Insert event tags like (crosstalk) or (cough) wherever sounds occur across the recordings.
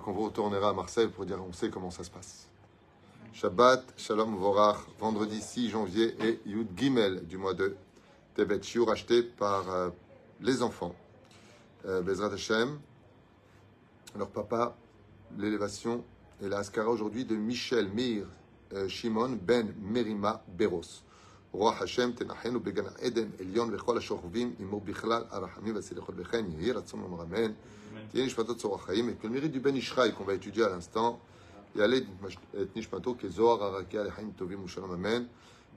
crois qu'on vous retournera à Marseille pour dire on sait comment ça se passe. Shabbat, Shalom Vorach, vendredi 6 janvier et Yud Gimel du mois de Tevet Shiur, acheté par euh, les enfants. Euh, Bezrat Hashem, leur papa, l'élévation et la Askara aujourd'hui de Michel Meir euh, Shimon Ben Merima Beros. רוח השם תנחנו בגן העדן עליון וכל השוכבים עמו בכלל הרחמים והסליחות וכן יהי רצון לומר אמן. תהיה נשמתו צור החיים, et que le mérite du Ben Ishraï qu'on va étudier à l'instant, יעלה את נשמתו כזוהר הרקיע לחיים טובים ושלום אמן.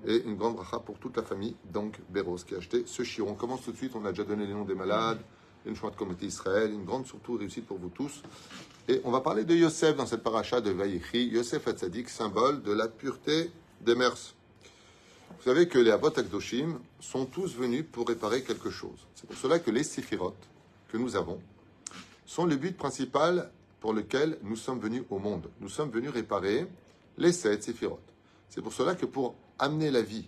Et une grande bracha pour toute la famille, donc Béros, qui a acheté ce chiron. On commence tout de suite, on a déjà donné les noms des malades, une chouette comité Israël, une grande surtout réussite pour vous tous. Et on va parler de Yosef dans cette paracha de Vaïchi. Yosef Hatzadik, symbole de la pureté des mœurs. Vous savez que les Avot Akdoshim sont tous venus pour réparer quelque chose. C'est pour cela que les Séphirot que nous avons sont le but principal pour lequel nous sommes venus au monde. Nous sommes venus réparer les sept Séphirot. C'est pour cela que pour amener la vie,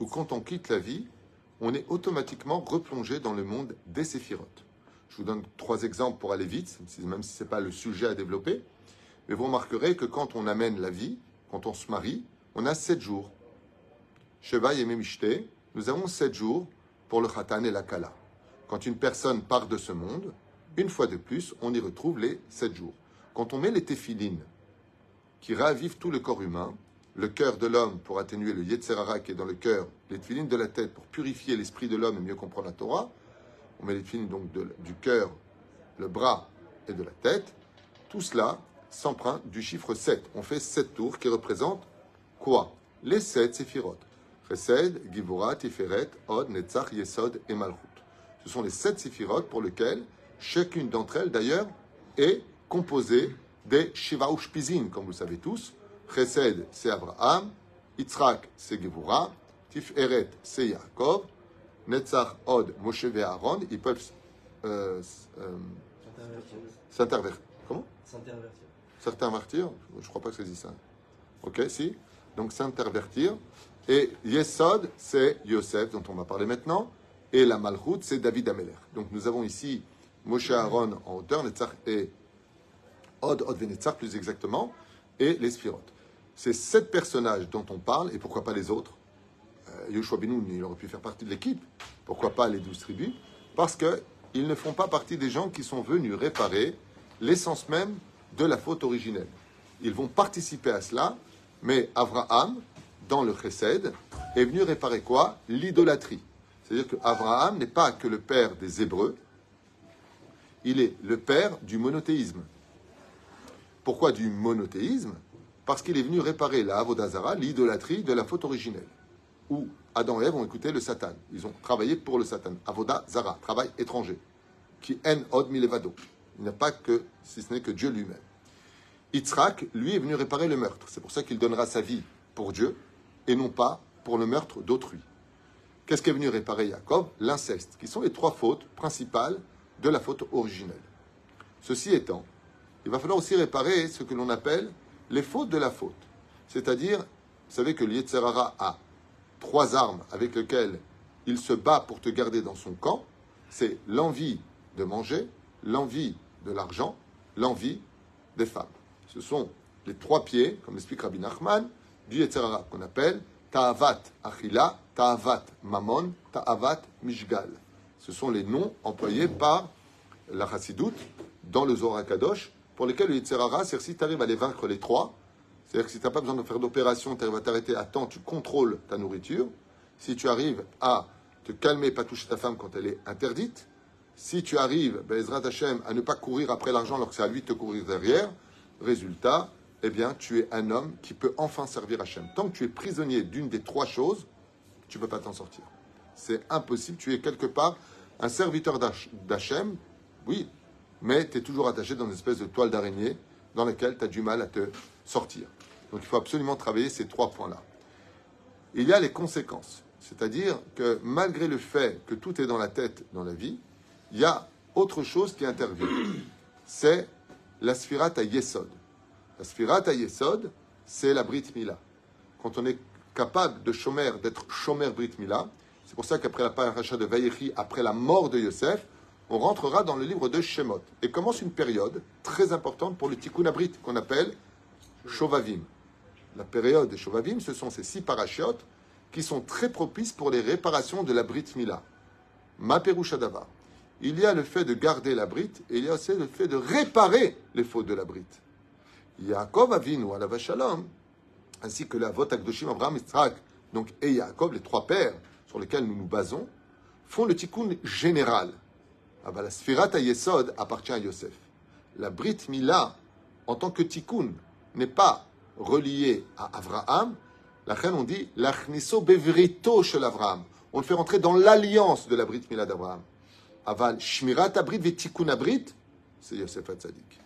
ou quand on quitte la vie, on est automatiquement replongé dans le monde des séphirotes. Je vous donne trois exemples pour aller vite, même si ce n'est pas le sujet à développer. Mais vous remarquerez que quand on amène la vie, quand on se marie, on a sept jours. Sheva et Memishte, nous avons sept jours pour le Khatan et la Kala. Quand une personne part de ce monde, une fois de plus, on y retrouve les sept jours. Quand on met les téphilines qui ravivent tout le corps humain, le cœur de l'homme pour atténuer le Yetzerara qui est dans le cœur, les tefilines de la tête pour purifier l'esprit de l'homme et mieux comprendre la Torah. On met les tefilines donc du cœur, le bras et de la tête. Tout cela s'emprunte du chiffre 7. On fait 7 tours qui représentent quoi? Les 7 séphirotes. Chesed, Givura, Tiferet, Od, Netzach, Yesod et Malchut. Ce sont les 7 séphirotes pour lesquelles chacune d'entre elles d'ailleurs est composée des Shiva Ushpizin, comme vous le savez tous, Chesed, c'est Abraham. Yitzhak, c'est Gevura. Tiferet, c'est Yaakov. Netzach, Od, Moshe et Aaron. Ils peuvent euh, euh, s'intervertir. Comment? S'intervertir. S'intervertir? Je ne crois pas que c'est dit ça. Ok, si Donc s'intervertir. Et Yesod, c'est Yosef, dont on va parler maintenant. Et la Malchut, c'est David Ameler. Donc nous avons ici Moshe Aaron en hauteur, Netzach et Od, Od Netzach plus exactement, et les Sphirotes. Ces sept personnages dont on parle, et pourquoi pas les autres, euh, Yoshua Binoun, il aurait pu faire partie de l'équipe, pourquoi pas les douze tribus, parce qu'ils ne font pas partie des gens qui sont venus réparer l'essence même de la faute originelle. Ils vont participer à cela, mais Abraham, dans le Chesed, est venu réparer quoi? L'idolâtrie. C'est-à-dire qu'Abraham n'est pas que le père des Hébreux, il est le père du monothéisme. Pourquoi du monothéisme? Parce qu'il est venu réparer la Avodazara, l'idolâtrie de la faute originelle, où Adam et Ève ont écouté le Satan. Ils ont travaillé pour le Satan. Avodazara, travail étranger, qui en od milevado. Il n'y a pas que, si ce n'est que Dieu lui-même. Yitzhak, lui, est venu réparer le meurtre. C'est pour ça qu'il donnera sa vie pour Dieu et non pas pour le meurtre d'autrui. Qu'est-ce qu'est venu réparer Jacob? L'inceste, qui sont les trois fautes principales de la faute originelle. Ceci étant, il va falloir aussi réparer ce que l'on appelle les fautes de la faute. C'est-à-dire, vous savez que l'Yetzerara a trois armes avec lesquelles il se bat pour te garder dans son camp. C'est l'envie de manger, l'envie de l'argent, l'envie des femmes. Ce sont les trois pieds, comme l'explique Rabbi Nachman, du Yetzerara, qu'on appelle Ta'avat Achila, Ta'avat Mamon, Ta'avat Mishgal. Ce sont les noms employés par la Chassidoute dans le Zohar Kadosh pour lesquels le Yitzhara, c'est si tu arrives à les vaincre les trois, c'est-à-dire que si tu n'as pas besoin de faire d'opération, tu arrives à t'arrêter à temps, tu contrôles ta nourriture. Si tu arrives à te calmer, pas toucher ta femme quand elle est interdite, si tu arrives, Bezrat Hashem, à ne pas courir après l'argent alors que c'est à lui de te courir derrière, résultat, eh bien, tu es un homme qui peut enfin servir Hachem. Tant que tu es prisonnier d'une des trois choses, tu ne peux pas t'en sortir. C'est impossible. Tu es quelque part un serviteur d'Hachem, oui, mais tu es toujours attaché dans une espèce de toile d'araignée dans laquelle tu as du mal à te sortir. Donc il faut absolument travailler ces trois points-là. Il y a les conséquences, c'est-à-dire que malgré le fait que tout est dans la tête dans la vie, il y a autre chose qui intervient. C'est la à Yesod. La sphirat à Yesod, c'est la Brit Mila. Quand on est capable de chomer, d'être chomer Brit Mila, c'est pour ça qu'après la paracha de Vayechi, après la mort de Yosef, on rentrera dans le livre de Shemot et commence une période très importante pour le Tikkun Abrit qu'on appelle Shovavim. La période des Shovavim, ce sont ces six parachutes qui sont très propices pour les réparations de la Brit Mila. Ma. Il y a le fait de garder la Brit et il y a aussi le fait de réparer les fautes de la Brit. Yaakov Avinu, la Shalom, ainsi que la Vot Akdoshim Abraham Yitzhak, donc et Yaakov, les trois pères sur lesquels nous nous basons, font le tikkun général. Ah bah, la Sfirat Yesod appartient à Yosef. La Brit Mila, en tant que tikkun, n'est pas reliée à Abraham. La on dit l'achniso bevrito shel Avraham. On le fait rentrer dans l'alliance de la Brit Mila d'Abraham. Aval shmirat abrit vetikun abrit, c'est Yosef Hatzadik.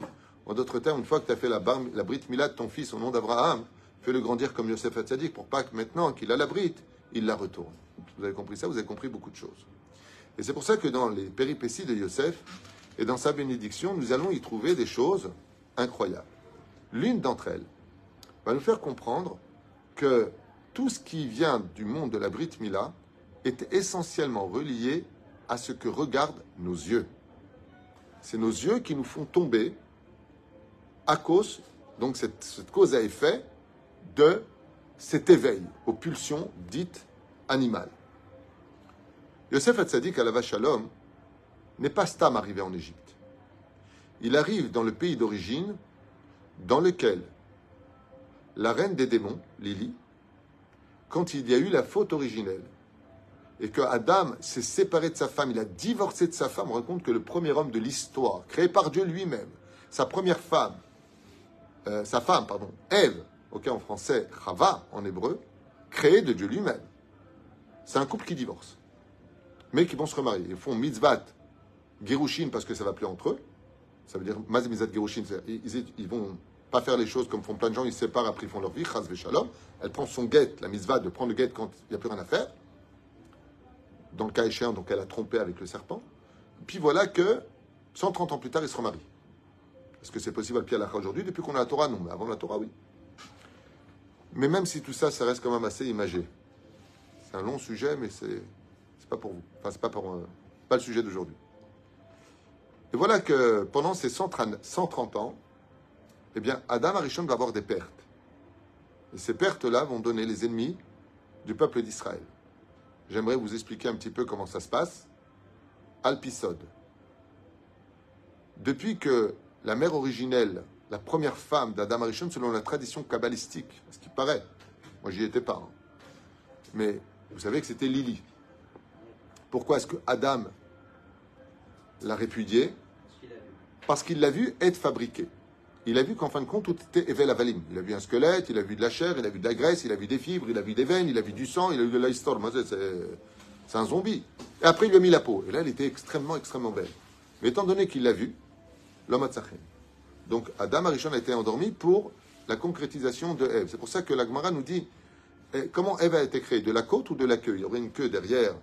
En d'autres termes, une fois que tu as fait la, la Brit Mila de ton fils au nom d'Abraham, fais-le grandir comme Yosef Hatzadik pour pas que maintenant qu'il a la Brit, il la retourne. Vous avez compris ça, vous avez compris beaucoup de choses. Et c'est pour ça que dans les péripéties de Yosef et dans sa bénédiction, nous allons y trouver des choses incroyables. L'une d'entre elles va nous faire comprendre que tout ce qui vient du monde de la Brit Mila est essentiellement relié à ce que regardent nos yeux. C'est nos yeux qui nous font tomber à cause, donc cette, cause à effet, de cet éveil aux pulsions dites animales. Yosef Hatzadik à la Shalom n'est pas Stam arrivé en Égypte. Il arrive dans le pays d'origine dans lequel la reine des démons, Lily, quand il y a eu la faute originelle, et que Adam s'est séparé de sa femme, il a divorcé de sa femme, on raconte que le premier homme de l'histoire, créé par Dieu lui-même, sa première femme, euh, sa femme, pardon, Ève, ok en français, Chava en hébreu, créé de Dieu lui-même. C'est un couple qui divorce, mais qui vont se remarier. Ils font mitzvat, gerushin, parce que ça va plus entre eux. Ça veut dire maz ils, ils, vont pas faire les choses comme font plein de gens, ils se séparent, après ils font leur vie, chaz shalom. Elle prend son guet, la mitzvah de prendre le guet quand il n'y a plus rien à faire. Dans le cas échéant, donc elle a trompé avec le serpent. Puis voilà que 130 ans plus tard, ils se remarient. Est-ce que c'est possible à pied à aujourd'hui Depuis qu'on a la Torah, non. Mais avant la Torah, oui. Mais même si tout ça, ça reste quand même assez imagé. C'est un long sujet, mais c'est c'est pas pour vous. Enfin, c'est pas pour euh, pas le sujet d'aujourd'hui. Et voilà que pendant ces 130, ans, eh bien, Adam Arishon va avoir des pertes. Et ces pertes-là vont donner les ennemis du peuple d'Israël. J'aimerais vous expliquer un petit peu comment ça se passe. Alpisode. Depuis que la mère originelle, la première femme d'Adam Arishon, selon la tradition kabbalistique, ce qui paraît, moi j'y étais pas, hein. mais vous savez que c'était Lily. Pourquoi est-ce que Adam l'a répudié Parce qu'il l'a vu être fabriqué. Il a vu qu'en fin de compte, tout était Evel Avalim. Il a vu un squelette, il a vu de la chair, il a vu de la graisse, il a vu des fibres, il a vu des veines, il a vu du sang, il a vu de l'histoire. C'est un zombie. Et après, il lui a mis la peau. Et là, elle était extrêmement, extrêmement belle. Mais étant donné qu'il l'a vu, l'homme Donc, Adam Arishon a été endormi pour la concrétisation de Ève. C'est pour ça que la Gemara nous dit eh, comment Ève a été créée? De la côte ou de la queue Il y aurait une queue derrière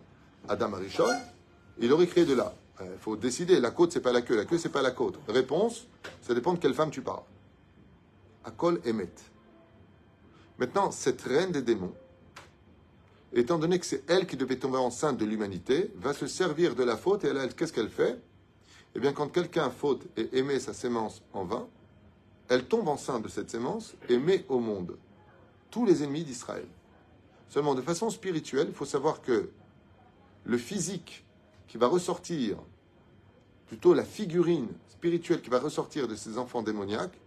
Adam Arishon. Il aurait créé de là. Il euh, faut décider. La côte, c'est pas la queue. La queue, c'est pas la côte. Réponse ça dépend de quelle femme tu parles. Akol Emet. Maintenant, cette reine des démons, étant donné que c'est elle qui devait tomber enceinte de l'humanité, va se servir de la faute et elle, qu'est-ce qu'elle fait? Eh bien, quand quelqu'un faute et émet sa sémence en vain, elle tombe enceinte de cette sémence et met au monde tous les ennemis d'Israël. Seulement, de façon spirituelle, il faut savoir que le physique qui va ressortir, plutôt la figurine spirituelle qui va ressortir de ces enfants démoniaques,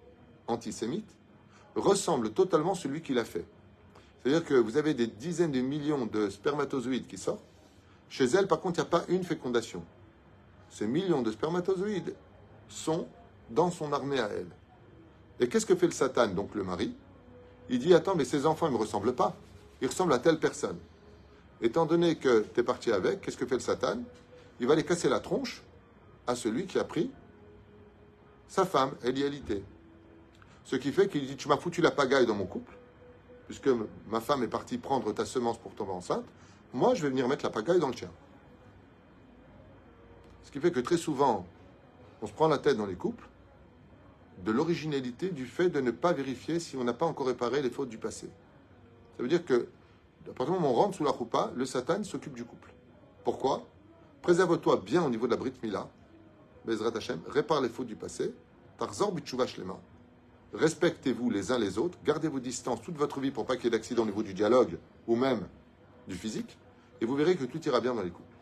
antisémites, ressemble totalement à celui qui l'a fait. C'est-à-dire que vous avez des dizaines de millions de spermatozoïdes qui sortent. Chez elle, par contre, il n'y a pas une fécondation. Ces millions de spermatozoïdes sont dans son armée à elle. Et qu'est-ce que fait le Satan, donc le mari? Il dit Attends, mais ces enfants, ne me ressemblent pas. Ils ressemblent à telle personne. Étant donné que tu es parti avec, qu'est-ce que fait le Satan? Il va les casser la tronche à celui qui a pris sa femme, Elialité. Ce qui fait qu'il dit Tu m'as foutu la pagaille dans mon couple, puisque ma femme est partie prendre ta semence pour tomber enceinte. Moi, je vais venir mettre la pagaille dans le tien. Ce qui fait que très souvent, on se prend la tête dans les couples de l'originalité du fait de ne pas vérifier si on n'a pas encore réparé les fautes du passé. Ça veut dire que, à partir du moment où on rentre sous la roupa, le Satan s'occupe du couple. Pourquoi? Préserve-toi bien au niveau de la Brit Mila Bezrat Hashem, répare les fautes du passé. Tarzor Shlema. Respectez-vous les uns les autres, gardez vos distances toute votre vie pour pas qu'il y ait d'accident au niveau du dialogue ou même du physique, et vous verrez que tout ira bien dans les couples.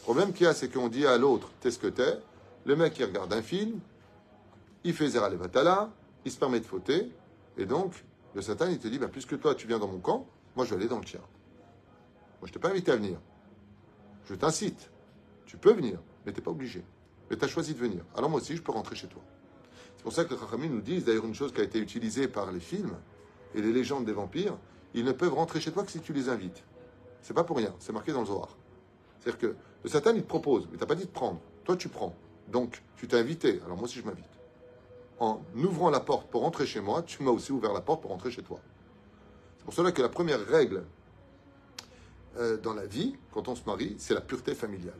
Le problème qu'il y a, c'est qu'on dit à l'autre, t'es ce que t'es. Le mec, il regarde un film, il fait Zera Levatala, il se permet de fauter, et donc, le Satan, il te dit, bah, puisque toi, tu viens dans mon camp, moi, je vais aller dans le tien. Moi, je t'ai pas invité à venir. Je t'incite. Tu peux venir, mais tu n'es pas obligé. Mais tu as choisi de venir. Alors moi aussi, je peux rentrer chez toi. C'est pour ça que les nous disent, d'ailleurs, une chose qui a été utilisée par les films et les légendes des vampires, ils ne peuvent rentrer chez toi que si tu les invites. C'est pas pour rien, c'est marqué dans le Zohar. C'est-à-dire que le Satan, il te propose, mais tu n'as pas dit de prendre. Toi, tu prends. Donc, tu t'es invité. Alors moi aussi, je m'invite. En ouvrant la porte pour rentrer chez moi, tu m'as aussi ouvert la porte pour rentrer chez toi. C'est pour cela que la première règle euh, dans la vie, quand on se marie, c'est la pureté familiale.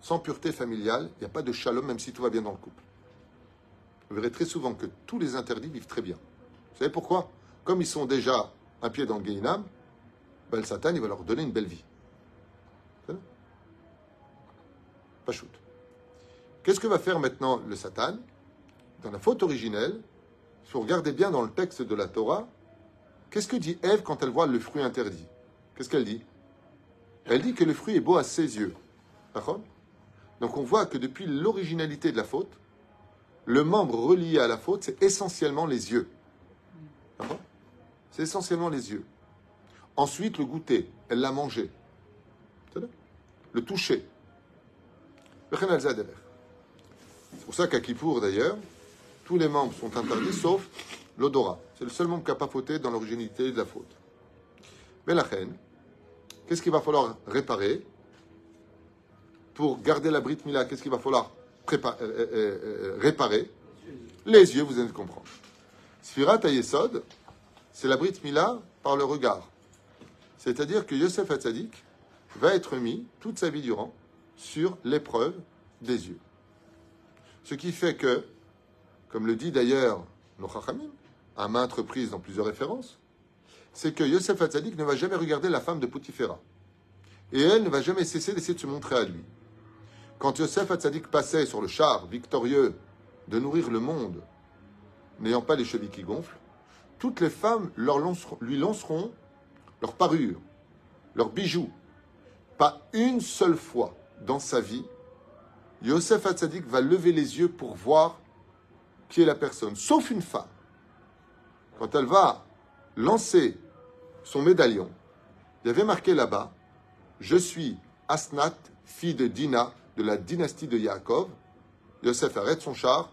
Sans pureté familiale, il n'y a pas de shalom, même si tout va bien dans le couple. Vous verrez très souvent que tous les interdits vivent très bien. Vous savez pourquoi? Comme ils sont déjà un pied dans le Guéinam, ben, le Satan, il va leur donner une belle vie. Pas shoot. Qu'est-ce que va faire maintenant le Satan Dans la faute originelle, si vous regardez bien dans le texte de la Torah, qu'est-ce que dit Ève quand elle voit le fruit interdit? Qu'est-ce qu'elle dit? Elle dit que le fruit est beau à ses yeux. Donc on voit que depuis l'originalité de la faute, le membre relié à la faute, c'est essentiellement les yeux. D'accord? C'est essentiellement les yeux. Ensuite, le goûter. Elle l'a mangé. Le toucher. C'est pour ça qu'à Kippour, d'ailleurs, tous les membres sont interdits sauf l'odorat. C'est le seul membre qui n'a pas fauté dans l'originalité de la faute. Mais la reine, qu'est-ce qu'il va falloir réparer pour garder la brite mila? Qu'est-ce qu'il va falloir euh, euh, euh, réparer? Les yeux, vous allez comprendre. Sfirat Ayesod, c'est la brite mila par le regard. C'est-à-dire que Yosef Hatzadik va être mis toute sa vie durant sur l'épreuve des yeux. Ce qui fait que, comme le dit d'ailleurs nos à maintes reprises dans plusieurs références, c'est que Yosef Hatzadik ne va jamais regarder la femme de Poutifera. Et elle ne va jamais cesser d'essayer de se montrer à lui. Quand Yosef Hatzadik passait sur le char victorieux de nourrir le monde, n'ayant pas les chevilles qui gonflent, toutes les femmes lui lanceront leur parure, leurs bijoux. Pas une seule fois dans sa vie, Yosef Hatzadik va lever les yeux pour voir qui est la personne, sauf une femme. Quand elle va lancer son médaillon, il y avait marqué là-bas Je suis Asnat, fille de Dina, de la dynastie de Yaakov. Yosef arrête son char,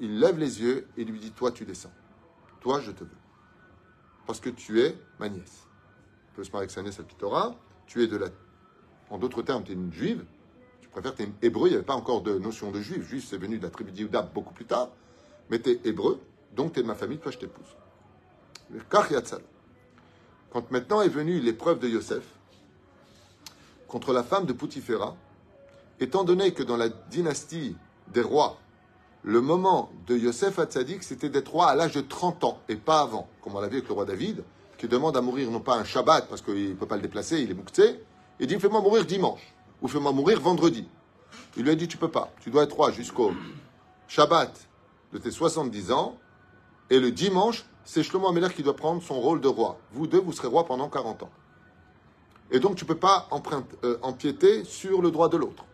il lève les yeux et lui dit Toi, tu descends. Toi, je te veux. Parce que tu es ma nièce. On peut se marier avec sa nièce à Tu es de la. En d'autres termes, tu es une juive. Tu préfères, tu es hébreu. Il n'y avait pas encore de notion de juif. Juif, c'est venu de la tribu d'Iouda beaucoup plus tard. Mais tu es hébreu, donc tu es de ma famille, toi, je t'épouse. Quand maintenant est venue l'épreuve de Yosef contre la femme de Poutifera, étant donné que dans la dynastie des rois, le moment de Yosef Hatzadik, c'était d'être roi à l'âge de 30 ans et pas avant, comme on l'a vu avec le roi David, qui demande à mourir non pas un Shabbat parce qu'il ne peut pas le déplacer, il est mouktsé, il dit fais-moi mourir dimanche ou fais-moi mourir vendredi. Il lui a dit tu peux pas, tu dois être roi jusqu'au Shabbat de tes 70 ans et le dimanche, c'est Shlomo Améler qui doit prendre son rôle de roi. Vous deux, vous serez roi pendant 40 ans. Et donc tu ne peux pas euh, empiéter sur le droit de l'autre.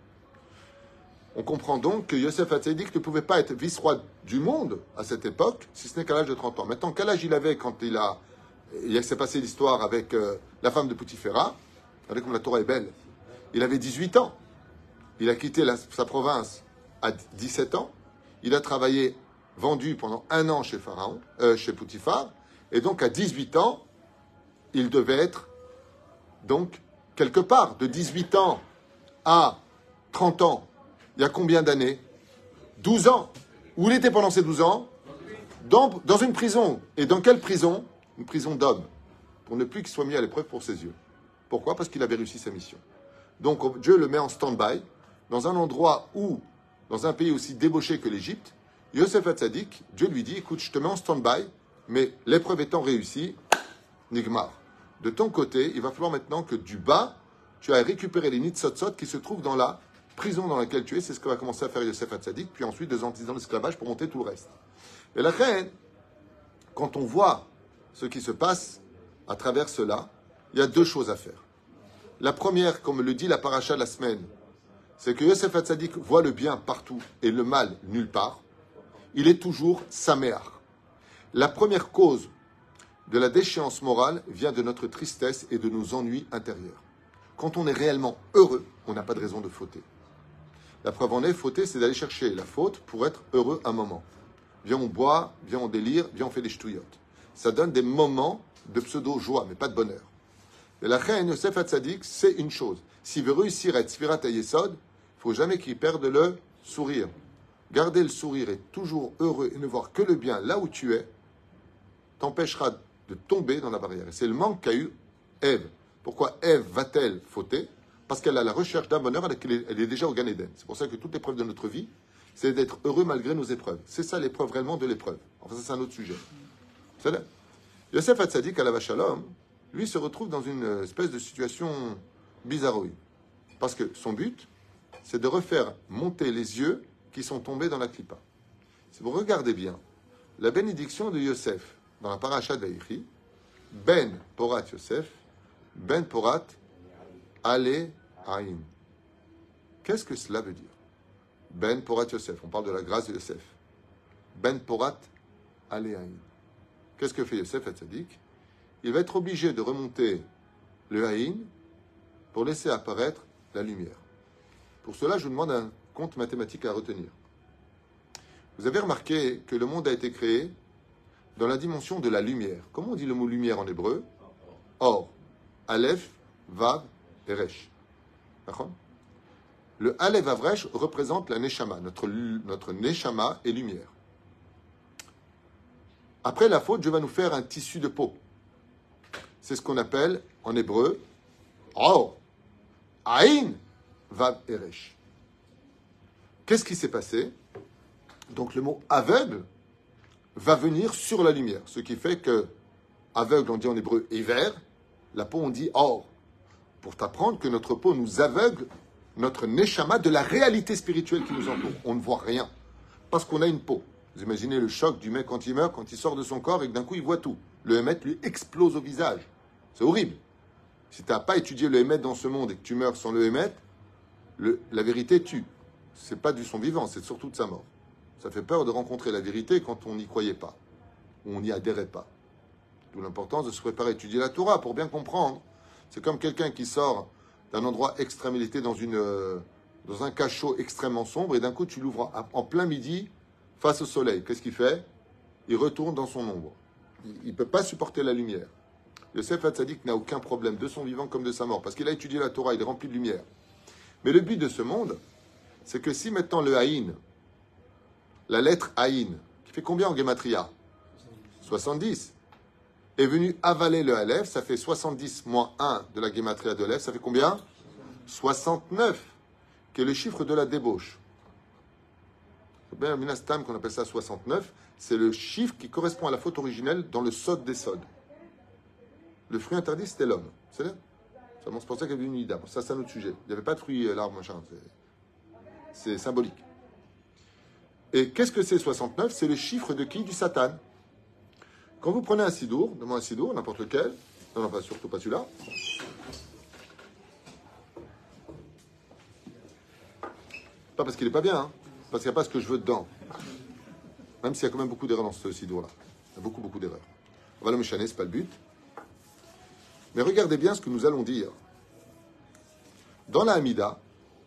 On comprend donc que Yosef Hatzadik ne pouvait pas être vice-roi du monde à cette époque, si ce n'est qu'à l'âge de 30 ans. Maintenant, quel âge il avait quand il a. Il s'est passé l'histoire avec euh, la femme de Poutifera. Regardez comme la Torah est belle. Il avait 18 ans. Il a quitté sa province à 17 ans. Il a travaillé, vendu pendant un an chez Pharaon, euh, chez Poutifar. Et donc, à 18 ans, il devait être, donc, quelque part, de 18 ans à 30 ans, il y a combien d'années? 12 ans. Où il était pendant ces 12 ans? Dans, dans, une prison. Et dans quelle prison? Une prison d'hommes. Pour ne plus qu'il soit mis à l'épreuve pour ses yeux. Pourquoi? Parce qu'il avait réussi sa mission. Donc Dieu le met en stand-by, dans un endroit où, dans un pays aussi débauché que l'Égypte, Yosef Hatzadik, Dieu lui dit, écoute, je te mets en stand-by, mais l'épreuve étant réussie, Nigmar. De ton côté, il va falloir maintenant que du bas, tu ailles récupérer les nitzotzot qui se trouvent dans la prison dans laquelle tu es, c'est ce que va commencer à faire Yosef Hatzadik, puis ensuite deux ans dans l'esclavage pour monter tout le reste. Et la reine, quand on voit ce qui se passe à travers cela, il y a deux choses à faire. La première, comme le dit la paracha la semaine, c'est que Yosef Hatzadik voit le bien partout et le mal nulle part. Il est toujours saméar. La première cause de la déchéance morale vient de notre tristesse et de nos ennuis intérieurs. Quand on est réellement heureux, on n'a pas de raison de fauter. La preuve en est, fauter, c'est d'aller chercher la faute pour être heureux un moment. Viens, on boit, viens, on délire, viens, on fait des ch'touillottes. Ça donne des moments de pseudo-joie, mais pas de bonheur. Et la reine Yosef Hatzadik, c'est une chose. S'il veut réussir à être Sfirat Yesod, il faut jamais qu'il perde le sourire. Garder le sourire et toujours heureux et ne voir que le bien là où tu es, t'empêchera de tomber dans la barrière. Et c'est le manque qu'a eu Ève. Pourquoi Ève va-t-elle fauter? Parce qu'elle a la recherche d'un bonheur elle est déjà au Gan Eden. C'est pour ça que toute l'épreuve de notre vie, c'est d'être heureux malgré nos épreuves. C'est ça l'épreuve réellement de l'épreuve. Enfin, ça, c'est un autre sujet. C'est Yosef Hatzadik à la Shalom, lui se retrouve dans une espèce de situation bizarroïde. Parce que son but, c'est de refaire monter les yeux qui sont tombés dans la clipa. Si vous regardez bien, la bénédiction de Yosef dans la paracha de Ben Porat Yosef, Ben Porat Ale Aïn. Qu'est-ce que cela veut dire? Ben Porat Yosef, on parle de la grâce de Yosef. Ben Porat Ale Aïn. Qu'est-ce que fait Yosef Hatzadik Il va être obligé de remonter le Haïn pour laisser apparaître la lumière. Pour cela, je vous demande un compte mathématique à retenir. Vous avez remarqué que le monde a été créé dans la dimension de la lumière. Comment on dit le mot lumière en hébreu? Or, Aleph, Vav et Resh. Le Aleph Vav représente la Neshama. Notre, notre Neshama est lumière. Après la faute, Dieu va nous faire un tissu de peau. C'est ce qu'on appelle en hébreu Or, Aïn, Vav et Resh. Qu'est-ce qui s'est passé? Donc le mot aveugle va venir sur la lumière. Ce qui fait que aveugle, on dit en hébreu vert, la peau, on dit or. Pour t'apprendre que notre peau nous aveugle, notre neshama, de la réalité spirituelle qui nous entoure. On ne voit rien. Parce qu'on a une peau. Vous imaginez le choc du mec quand il meurt, quand il sort de son corps et que d'un coup il voit tout. Le Hémet lui explose au visage. C'est horrible. Si tu n'as pas étudié le Hémet dans ce monde et que tu meurs sans le Hémet, la vérité tue. C'est pas du son vivant, c'est surtout de sa mort. Ça fait peur de rencontrer la vérité quand on n'y croyait pas, ou on n'y adhérait pas. D'où l'importance de se préparer à étudier la Torah pour bien comprendre. C'est comme quelqu'un qui sort d'un endroit extrémité dans, une, euh, dans un cachot extrêmement sombre et d'un coup tu l'ouvres en plein midi face au soleil. Qu'est-ce qu'il fait? Il retourne dans son ombre. Il ne peut pas supporter la lumière. Yosef Hatzadik n'a aucun problème de son vivant comme de sa mort parce qu'il a étudié la Torah, il est rempli de lumière. Mais le but de ce monde, c'est que si maintenant le Haïn, la lettre Aïn, qui fait combien en Gematria? 70. Est venu avaler le Aleph, ça fait 70 moins 1 de la Gematria de l'Aleph, ça fait combien? 69, qui est le chiffre de la débauche. Bien Minastam qu'on appelle ça 69, c'est le chiffre qui correspond à la faute originelle dans le sod des sods. Le fruit interdit, c'était l'homme. C'est là C'est pour ça qu'il y avait une idée. Ça, c'est un autre sujet. Il n'y avait pas de fruit, euh, l'arbre, machin. C'est symbolique. Et qu'est-ce que c'est 69 C'est le chiffre de qui Du Satan. Quand vous prenez un sidour, demandez un sidour, n'importe lequel, non, non, pas, surtout pas celui-là. Pas parce qu'il n'est pas bien, hein, parce qu'il n'y a pas ce que je veux dedans. Même s'il y a quand même beaucoup d'erreurs dans ce sidour-là. Il y a beaucoup, beaucoup d'erreurs. On va le méchaner, ce n'est pas le but. Mais regardez bien ce que nous allons dire. Dans la Hamida,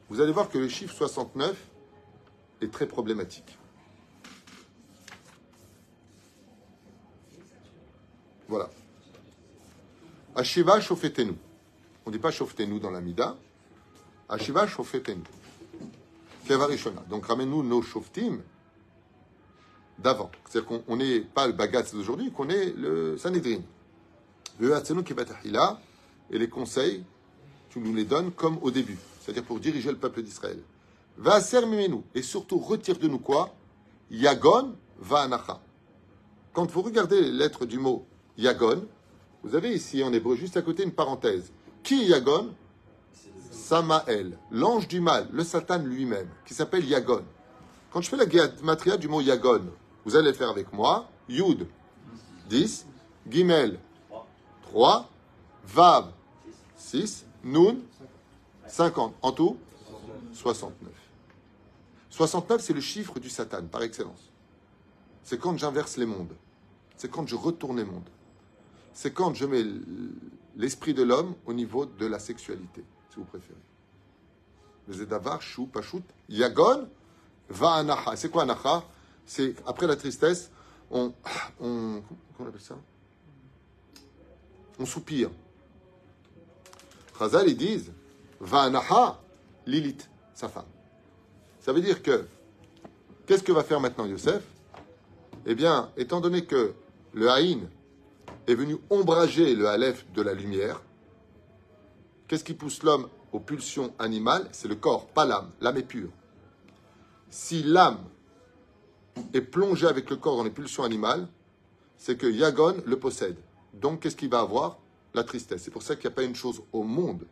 vous allez voir que le chiffre 69 est très problématique. Voilà. Ashiva chauffetez-nous. On ne dit pas chauffetez-nous dans la Mida. Ashiva chauffetez-nous. Donc ramène-nous nos chauffetim d'avant. C'est-à-dire qu'on n'est pas le bagatz d'aujourd'hui, qu'on est le Sanhedrin. Et les conseils, tu nous les donnes comme au début, c'est-à-dire pour diriger le peuple d'Israël. Va nous et surtout retire de nous quoi? Yagon va anacha. Quand vous regardez les lettres du mot Yagon, vous avez ici en hébreu juste à côté une parenthèse. Qui Yagon? Samael, l'ange du mal, le Satan lui-même, qui s'appelle Yagon. Quand je fais la matria du mot Yagon, vous allez le faire avec moi. Yud, 10. Gimel, 3. Vav, 6. Nun, 50. En tout 69. 69, c'est le chiffre du Satan, par excellence. C'est quand j'inverse les mondes. C'est quand je retourne les mondes. C'est quand je mets l'esprit de l'homme au niveau de la sexualité, si vous préférez. Zedavar, Chou, Yagon, Va Anacha. C'est quoi Anacha? C'est après la tristesse, on, on. Comment on appelle ça? On soupire. Chazal, ils disent Va Anaha, Lilith, sa femme. Ça veut dire que, qu'est-ce que va faire maintenant Yosef? Eh bien, étant donné que le Haïn est venu ombrager le Aleph de la lumière, qu'est-ce qui pousse l'homme aux pulsions animales? C'est le corps, pas l'âme. L'âme est pure. Si l'âme est plongée avec le corps dans les pulsions animales, c'est que Yagon le possède. Donc, qu'est-ce qu'il va avoir La tristesse. C'est pour ça qu'il n'y a pas une chose au monde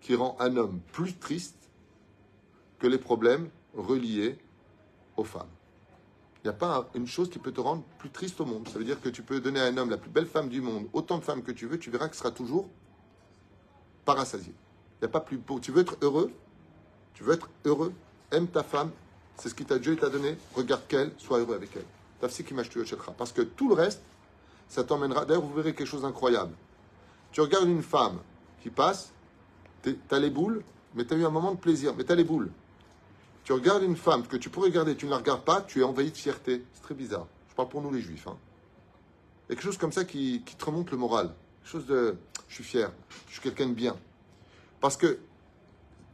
qui rend un homme plus triste que les problèmes reliés aux femmes. Il n'y a pas une chose qui peut te rendre plus triste au monde. Ça veut dire que tu peux donner à un homme la plus belle femme du monde, autant de femmes que tu veux, tu verras qu'il sera toujours parassasié. Il n'y a pas plus beau. Tu veux être heureux Tu veux être heureux Aime ta femme. C'est ce qui t'a Dieu t'a donné. Regarde qu'elle, sois heureux avec elle. Parce que tout le reste, ça t'emmènera. D'ailleurs, vous verrez quelque chose d'incroyable. Tu regardes une femme qui passe, tu as les boules, mais tu as eu un moment de plaisir, mais tu as les boules. Tu regardes une femme que tu pourrais regarder, tu ne la regardes pas, tu es envahi de fierté. C'est très bizarre. Je parle pour nous les juifs. Hein. Il y a quelque chose comme ça qui, te remonte le moral. Quelque chose de je suis fier, je suis quelqu'un de bien. Parce que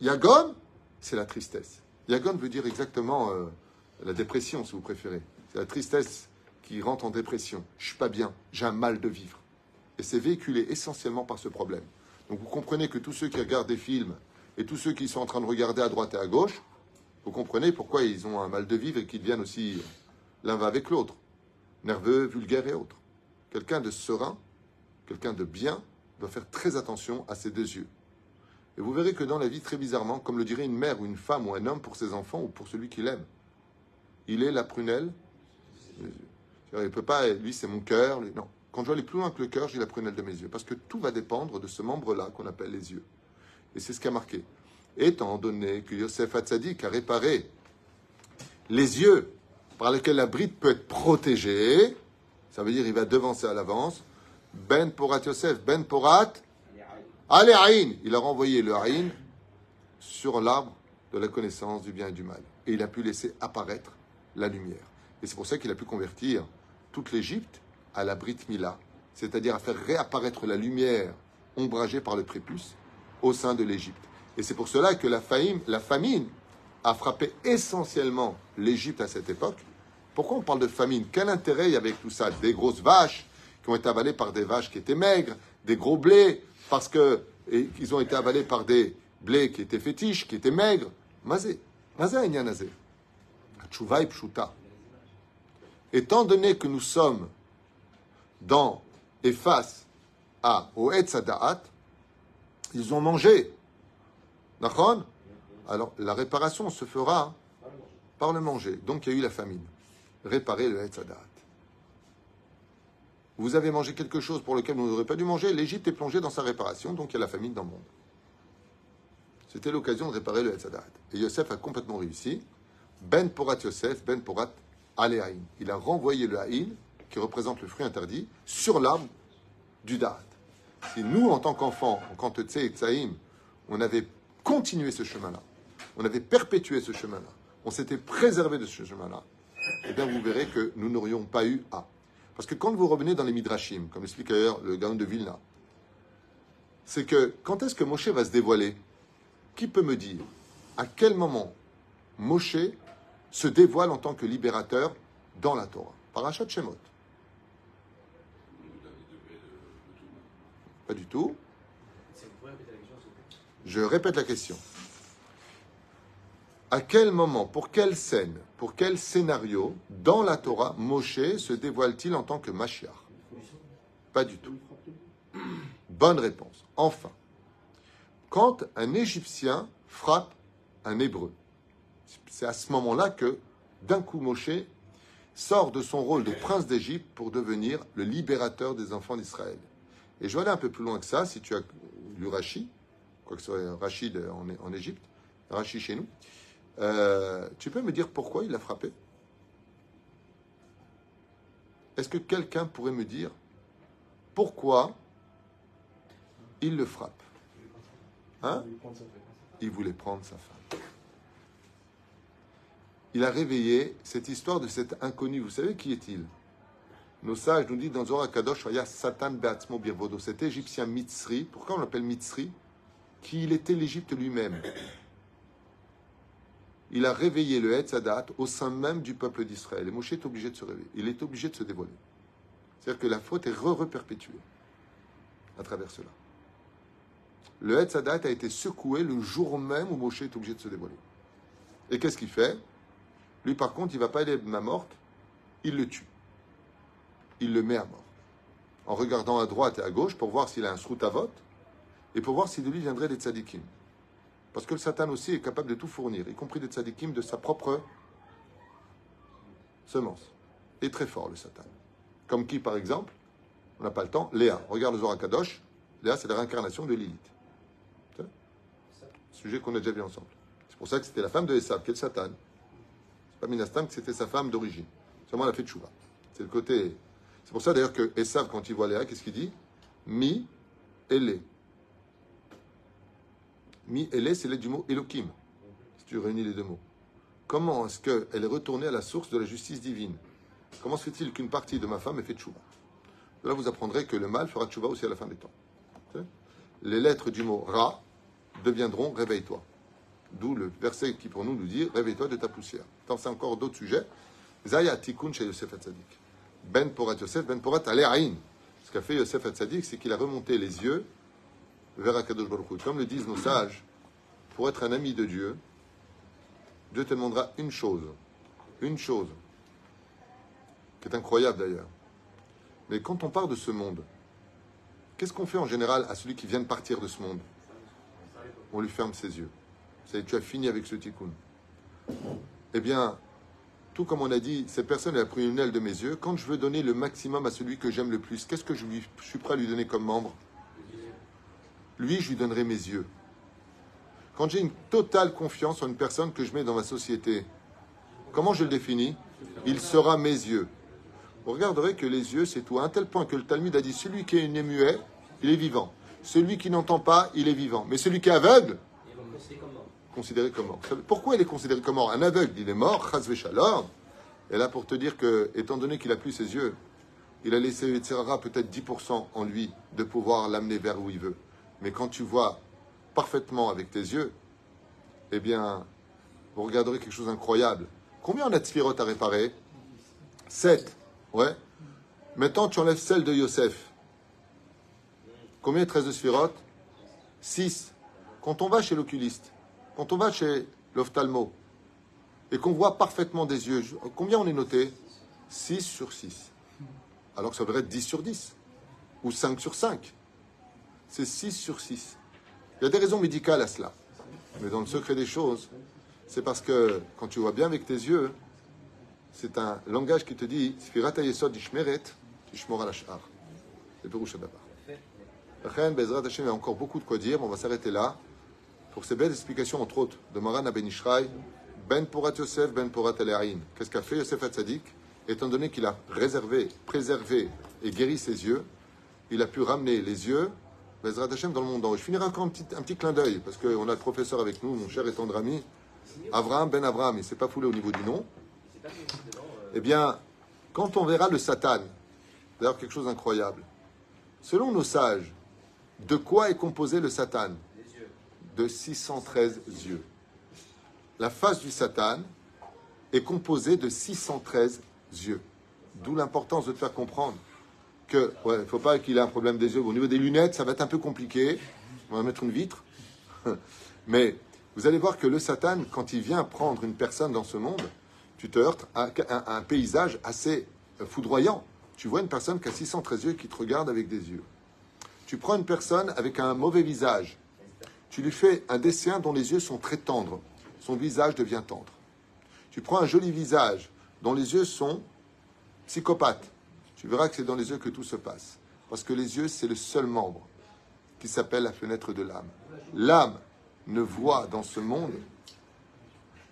Yagon, c'est la tristesse. Yagon veut dire exactement euh, la dépression, si vous préférez. C'est la tristesse qui rentre en dépression. Je suis pas bien, j'ai un mal de vivre. Et c'est véhiculé essentiellement par ce problème. Donc vous comprenez que tous ceux qui regardent des films et tous ceux qui sont en train de regarder à droite et à gauche, vous comprenez pourquoi ils ont un mal de vivre et qu'ils deviennent aussi l'un va avec l'autre, nerveux, vulgaire et autres. Quelqu'un de serein, quelqu'un de bien, doit faire très attention à ses deux yeux. Et vous verrez que dans la vie, très bizarrement, comme le dirait une mère ou une femme ou un homme pour ses enfants ou pour celui qu'il aime, il est la prunelle. Il peut pas, lui c'est mon cœur. Non. Quand je vais aller plus loin que le cœur, j'ai la prunelle de mes yeux. Parce que tout va dépendre de ce membre-là qu'on appelle les yeux. Et c'est ce qui a marqué étant donné que Yosef Hatzadik a réparé les yeux par lesquels la bride peut être protégée, ça veut dire il va devancer à l'avance, Ben Porat Yosef, Ben Porat, allez Aïn, il a renvoyé le Aïn sur l'arbre de la connaissance du bien et du mal. Et il a pu laisser apparaître la lumière. Et c'est pour ça qu'il a pu convertir toute l'Égypte à la Brit Mila, c'est-à-dire à faire réapparaître la lumière ombragée par le prépuce au sein de l'Égypte. Et c'est pour cela que la, famine a frappé essentiellement l'Égypte à cette époque. Pourquoi on parle de famine? Quel intérêt il y avait avec tout ça? Des grosses vaches qui ont été avalées par des vaches qui étaient maigres, des gros blés, parce qu'ils ont été avalés par des blés qui étaient fétiches, qui étaient maigres? Mazé, mazé nazé. Pshuta. Étant donné que nous sommes dans et face à au Etzadaat, ils ont mangé alors, la réparation se fera par le manger. Donc, il y a eu la famine. Réparer le Hetzadat. Vous avez mangé quelque chose pour lequel vous n'aurez pas dû manger. L'Égypte est plongée dans sa réparation, donc il y a la famine dans le monde. C'était l'occasion de réparer le Hetzadat. Et Yosef a complètement réussi. Ben Porat Yosef, Ben Porat Il a renvoyé le Haïn, qui représente le fruit interdit, sur l'arbre du Da'at. Si nous, en tant qu'enfants, en tant que Tsaïm, on avait continuer ce chemin-là, on avait perpétué ce chemin-là, on s'était préservé de ce chemin-là, eh bien vous verrez que nous n'aurions pas eu à. Parce que quand vous revenez dans les Midrashim, comme explique d'ailleurs le Gaon de Vilna, c'est que quand est-ce que Moshe va se dévoiler? Qui peut me dire à quel moment Moshe se dévoile en tant que libérateur dans la Torah Parachat Shemot. Pas du tout. Je répète la question. À quel moment, pour quelle scène, pour quel scénario, dans la Torah, Moshe se dévoile-t-il en tant que Mashiach? Pas du tout. Bonne réponse. Enfin, quand un Égyptien frappe un Hébreu. C'est à ce moment-là que, d'un coup, Moshe sort de son rôle de prince d'Égypte pour devenir le libérateur des enfants d'Israël. Et je vais aller un peu plus loin que ça, si tu as lu Rashi, quoi que ce soit Rachid en, Égypte, Rashi chez nous, euh, tu peux me dire pourquoi il l'a frappé? Est-ce que quelqu'un pourrait me dire pourquoi il le frappe? Hein? Il voulait prendre sa femme. Il a réveillé cette histoire de cet inconnu. Vous savez qui est-il? Nos sages nous disent dans Zohar Kadosh, Satan Beatzmo Birvodo, cet égyptien Mitzri. Pourquoi on l'appelle Mitzri Qu'il était l'Égypte lui-même. Il a réveillé le Hetzadat au sein même du peuple d'Israël. Et Moshe est obligé de se réveiller. Il est obligé de se dévoiler. C'est-à-dire que la faute est re-reperpétuée à travers cela. Le Hetzadat a été secoué le jour même où Moshe est obligé de se dévoiler. Et qu'est-ce qu'il fait? Lui, par contre, il ne va pas aller à morte, il le tue. Il le met à mort. En regardant à droite et à gauche pour voir s'il a un srout à vote et pour voir si de lui viendraient des tzadikim. Parce que le Satan aussi est capable de tout fournir, y compris des tzadikim de sa propre semence. Et très fort, le Satan. Comme qui, par exemple On n'a pas le temps. Léa. Regarde le Zohar Kadosh. Léa, c'est la réincarnation de Lilith. Sujet qu'on a déjà vu ensemble. C'est pour ça que c'était la femme de Esav, qui est le Satan. Pas Minastam que c'était sa femme d'origine. Seulement, elle a fait chouva. C'est le côté. C'est pour ça d'ailleurs que Esav, quand il voit Léa, qu'est-ce qu'il dit? Mi, elle Mi, elle c'est l'aide du mot Elohim. Si tu réunis les deux mots. Comment est-ce qu'elle est retournée à la source de la justice divine? Comment se fait-il qu'une partie de ma femme ait fait tchouva? Là, vous apprendrez que le mal fera tchouva aussi à la fin des temps. Les lettres du mot Ra deviendront réveille-toi. D'où le verset qui pour nous nous dit réveille-toi de ta poussière. Tant c'est encore d'autres sujets. Zaya tikkun chez Yosef Hatzadik. Ben Porat Yosef, Ben Porat Aléaïn. Ce qu'a fait Yosef Hatzadik, c'est qu'il a remonté les yeux vers Akadosh Baruch Comme le disent nos sages, pour être un ami de Dieu, Dieu te demandera une chose. Une chose. Qui est incroyable d'ailleurs. Mais quand on part de ce monde, qu'est-ce qu'on fait en général à celui qui vient de partir de ce monde? On lui ferme ses yeux. Tu as fini avec ce tikkun. Eh bien, tout comme on a dit, cette personne a pris une aile de mes yeux. Quand je veux donner le maximum à celui que j'aime le plus, qu'est-ce que je, suis prêt à lui donner comme membre? Lui, je lui donnerai mes yeux. Quand j'ai une totale confiance en une personne que je mets dans ma société, comment je le définis? Il sera mes yeux. Vous regarderez que les yeux, c'est tout. À un tel point que le Talmud a dit celui qui est muet, il est vivant. Celui qui n'entend pas, il est vivant. Mais celui qui est aveugle, considéré comme mort. Pourquoi il est considéré comme mort Un aveugle, il est mort, shalom. Et là, pour te dire que, étant donné qu'il a plus ses yeux, il a laissé peut-être 10% en lui de pouvoir l'amener vers où il veut. Mais quand tu vois parfaitement avec tes yeux, eh bien, vous regarderez quelque chose d'incroyable. Combien on a de sphirotes à réparer? Sept. Ouais. Maintenant, tu enlèves celle de Yosef. Combien 13 de sphirotes? Six. Quand on va chez l'oculiste, quand on va chez l'ophtalmo, et qu'on voit parfaitement des yeux, combien on est noté? 6 sur 6. Alors que ça devrait être 10 sur 10. Ou 5 sur 5 c'est 6 sur 6. Il y a des raisons médicales à cela. Mais dans le secret des choses, c'est parce que quand tu vois bien avec tes yeux, c'est un langage qui te dit Sfirat Yesod Ishmeret, Ishmor al Ashar. C'est Bezrat il y a encore beaucoup de quoi dire. On va s'arrêter là pour ces belles explications, entre autres, de Maran Ben Ishraï, Ben Porat Yosef, Ben Porat Aleaïn. Qu'est-ce qu'a fait Yosef Hatzadik? Étant donné qu'il a réservé, préservé et guéri ses yeux, il a pu ramener les yeux Bezrat Hashem dans le monde. Je finirai encore un petit, clin d'œil, parce qu'on a le professeur avec nous, mon cher et tendre ami, Abraham Ben Abraham, il ne s'est pas foulé au niveau du nom. Eh bien, quand on verra le Satan, d'ailleurs quelque chose d'incroyable, selon nos sages, de quoi est composé le Satan? De 613 yeux. La face du Satan est composée de 613 yeux. D'où l'importance de te faire comprendre que, ne faut pas qu'il ait un problème des yeux. Au niveau des lunettes, ça va être un peu compliqué. On va mettre une vitre. (laughs) Mais vous allez voir que le Satan, quand il vient prendre une personne dans ce monde, tu te heurtes à, un paysage assez foudroyant. Tu vois une personne qui a 613 yeux qui te regarde avec des yeux. Tu prends une personne avec un mauvais visage. Tu lui fais un dessin dont les yeux sont très tendres. Son visage devient tendre. Tu prends un joli visage dont les yeux sont psychopathes. Tu verras que c'est dans les yeux que tout se passe. Parce que les yeux, c'est le seul membre qui s'appelle la fenêtre de l'âme. L'âme ne voit dans ce monde,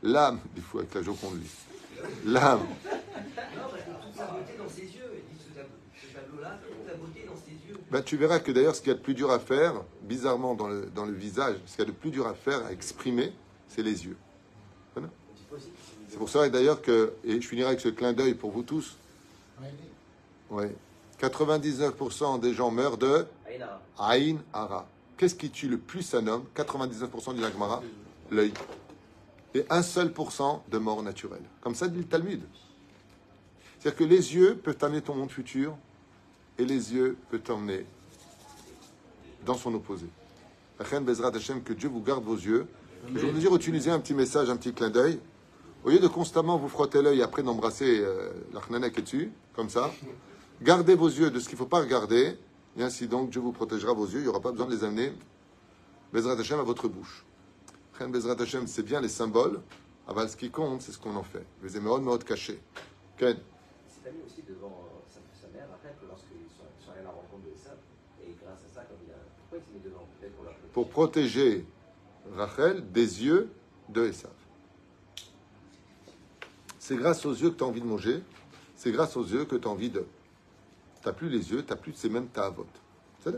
l'âme, il faut avec la Joconde, l'âme. Ben, tu verras que d'ailleurs, ce qu'il y a de plus dur à faire, bizarrement dans le, dans le visage, ce qu'il y a de plus dur à faire, à exprimer, c'est les yeux. C'est pour ça d'ailleurs que, et je finirai avec ce clin d'œil pour vous tous, ouais, 99% des gens meurent de Aïn Ara. Qu'est-ce qui tue le plus un homme? 99% du Nagmara L'œil. Et un seul pourcent de mort naturelle. Comme ça dit le Talmud. C'est-à-dire que les yeux peuvent amener ton monde futur et les yeux peuvent t'emmener dans son opposé. Que Dieu vous garde vos yeux. Je vais vous dire, utiliser un petit message, un petit clin d'œil. Au lieu de constamment vous frotter l'œil après d'embrasser euh, la qui est dessus, comme ça, gardez vos yeux de ce qu'il ne faut pas regarder, et ainsi donc Dieu vous protégera vos yeux, il n'y aura pas besoin de les amener, Bezrat Hashem, à votre bouche. Bezrat Hashem, c'est bien les symboles, aval ce qui compte, c'est ce qu'on en fait. Les émeraudes, mais cachées. Ken C'est mis aussi devant euh, sa, mère, après, lorsqu'ils sont, sont allés à la rencontre de Esav, et grâce à ça, comme il a... pourquoi il s'est mis devant pour, protéger Rachel des yeux de Esav. C'est grâce aux yeux que tu as envie de manger. C'est grâce aux yeux que tu as envie de. Tu n'as plus les yeux, tu n'as plus, c'est même ta vote. C'est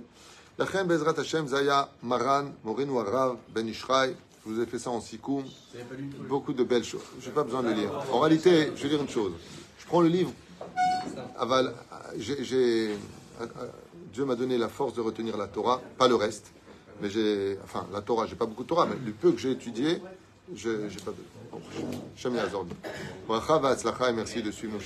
La reine Bezrat Hashem Zaya Maran Morenu Arav Ben Ishraï. Je vous ai fait ça en sikoum. Beaucoup de belles choses. Je n'ai pas besoin de lire. En réalité, je vais dire une chose. Je prends le livre. Dieu m'a donné la force de retenir la Torah, pas le reste. Mais j'ai, enfin, la Torah, j'ai pas beaucoup de Torah, mais du peu que j'ai étudié, je n'ai pas de. Shem merci de suivre nos